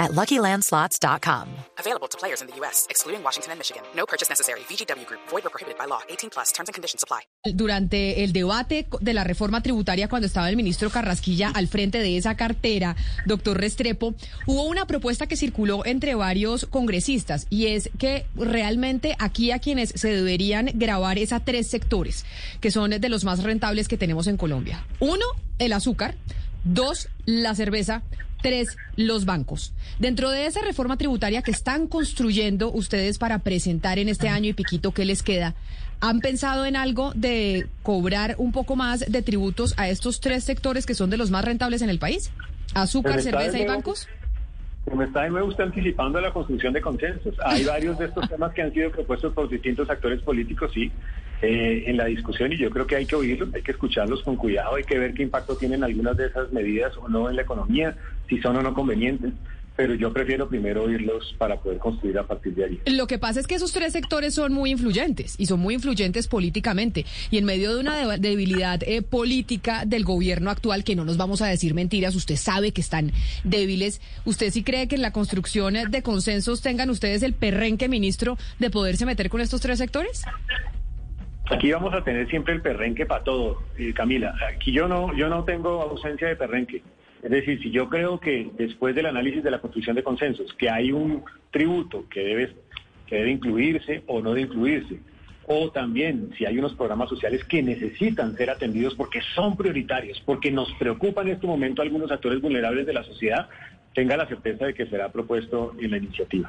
at LuckyLandSlots.com. Available to players in the U.S., excluding Washington and Michigan. No purchase necessary. VGW Group. Void or prohibited by law. 18 plus. Terms and conditions apply. Durante el debate de la reforma tributaria, cuando estaba el ministro Carrasquilla al frente de esa cartera, doctor Restrepo, hubo una propuesta que circuló entre varios congresistas y es que realmente aquí a quienes se deberían grabar es a tres sectores, que son de los más rentables que tenemos en Colombia. Uno, el azúcar. Dos, la cerveza. Tres, los bancos. Dentro de esa reforma tributaria que están construyendo ustedes para presentar en este año y piquito que les queda, ¿han pensado en algo de cobrar un poco más de tributos a estos tres sectores que son de los más rentables en el país? ¿Azúcar, está cerveza y bancos? Como está de nuevo usted anticipando la construcción de consensos. Hay varios de estos temas que han sido propuestos por distintos actores políticos, sí, eh, en la discusión y yo creo que hay que oírlos, hay que escucharlos con cuidado, hay que ver qué impacto tienen algunas de esas medidas o no en la economía, si son o no convenientes, pero yo prefiero primero oírlos para poder construir a partir de allí. Lo que pasa es que esos tres sectores son muy influyentes y son muy influyentes políticamente. Y en medio de una de- debilidad eh, política del gobierno actual, que no nos vamos a decir mentiras, usted sabe que están débiles. ¿Usted sí cree que en la construcción de consensos tengan ustedes el perrenque, ministro, de poderse meter con estos tres sectores? Aquí vamos a tener siempre el perrenque para todo, eh, Camila. Aquí yo no, yo no tengo ausencia de perrenque. Es decir, si yo creo que después del análisis de la construcción de consensos, que hay un tributo que debe, que debe incluirse o no de incluirse, o también si hay unos programas sociales que necesitan ser atendidos porque son prioritarios, porque nos preocupan en este momento algunos actores vulnerables de la sociedad, tenga la certeza de que será propuesto en la iniciativa.